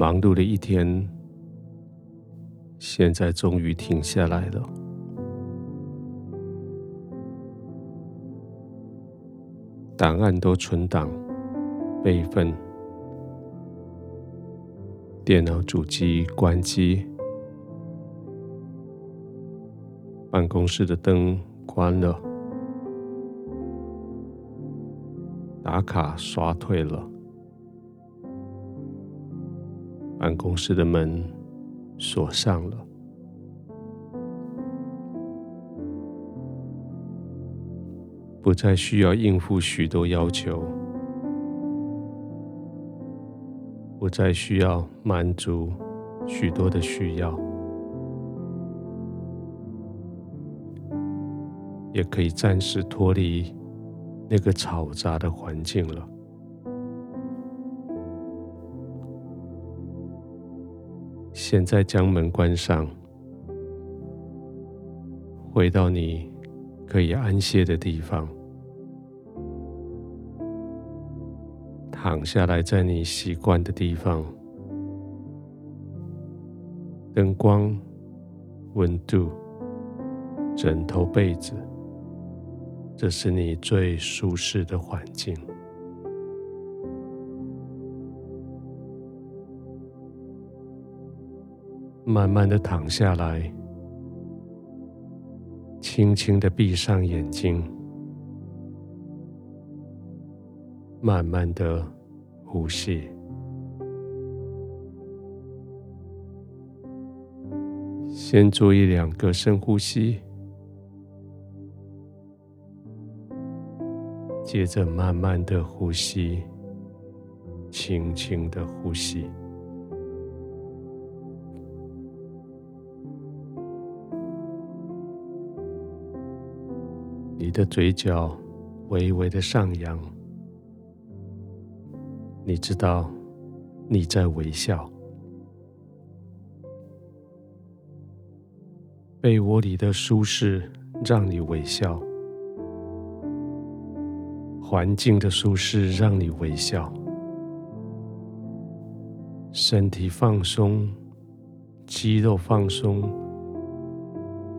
忙碌的一天，现在终于停下来了。档案都存档、备份，电脑主机关机，办公室的灯关了。打卡刷退了，办公室的门锁上了，不再需要应付许多要求，不再需要满足许多的需要，也可以暂时脱离。那个嘈杂的环境了。现在将门关上，回到你可以安歇的地方，躺下来，在你习惯的地方，灯光、温度、枕头、被子。这是你最舒适的环境。慢慢的躺下来，轻轻的闭上眼睛，慢慢的呼吸。先做一两个深呼吸。接着慢慢的呼吸，轻轻的呼吸。你的嘴角微微的上扬，你知道你在微笑。被窝里的舒适让你微笑。环境的舒适让你微笑，身体放松，肌肉放松，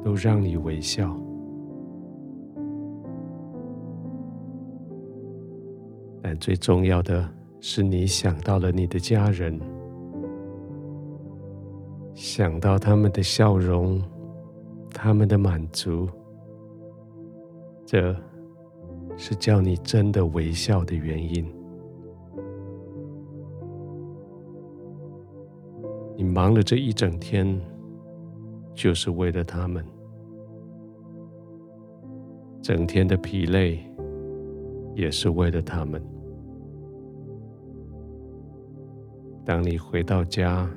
都让你微笑。最重要的是，你想到了你的家人，想到他们的笑容，他们的满足，这。是叫你真的微笑的原因。你忙了这一整天，就是为了他们。整天的疲累，也是为了他们。当你回到家，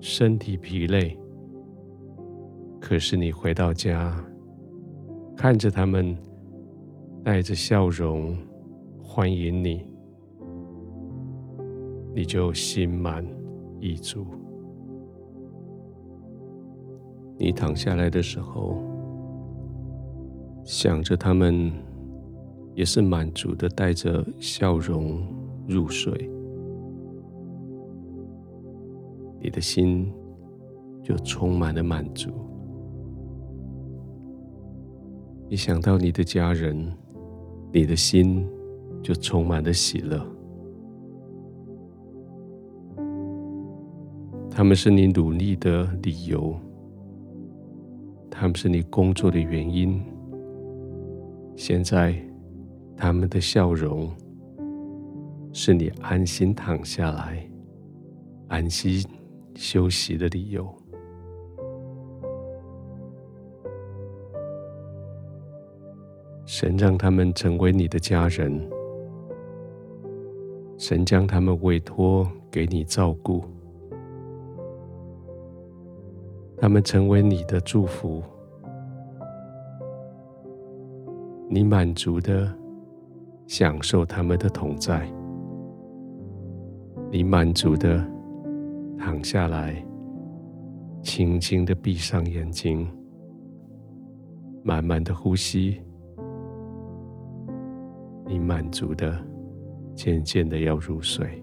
身体疲累，可是你回到家，看着他们。带着笑容欢迎你，你就心满意足。你躺下来的时候，想着他们，也是满足的，带着笑容入睡，你的心就充满了满足。一想到你的家人。你的心就充满了喜乐。他们是你努力的理由，他们是你工作的原因。现在，他们的笑容是你安心躺下来、安心休息的理由。神让他们成为你的家人，神将他们委托给你照顾，他们成为你的祝福，你满足的享受他们的同在，你满足的躺下来，轻轻的闭上眼睛，慢慢的呼吸。你满足的，渐渐的要入睡。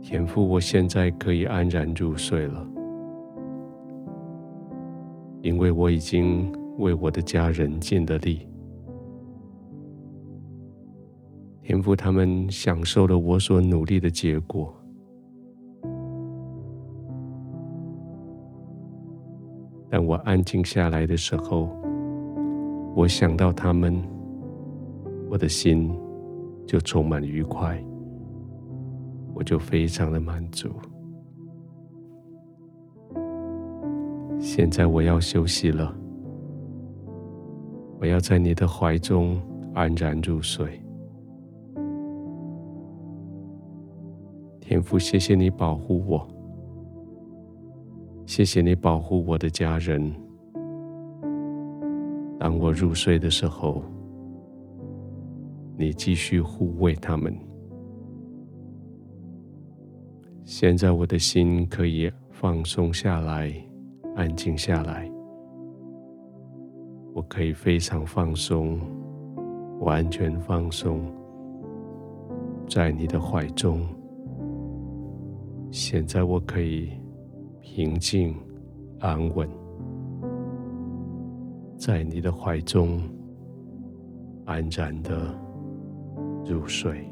天父，我现在可以安然入睡了，因为我已经为我的家人尽了力。天父，他们享受了我所努力的结果。当我安静下来的时候，我想到他们，我的心就充满愉快。我就非常的满足。现在我要休息了，我要在你的怀中安然入睡。天父，谢谢你保护我，谢谢你保护我的家人。当我入睡的时候，你继续护卫他们。现在我的心可以放松下来，安静下来。我可以非常放松，完全放松，在你的怀中。现在我可以平静安稳，在你的怀中安然的入睡。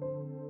you.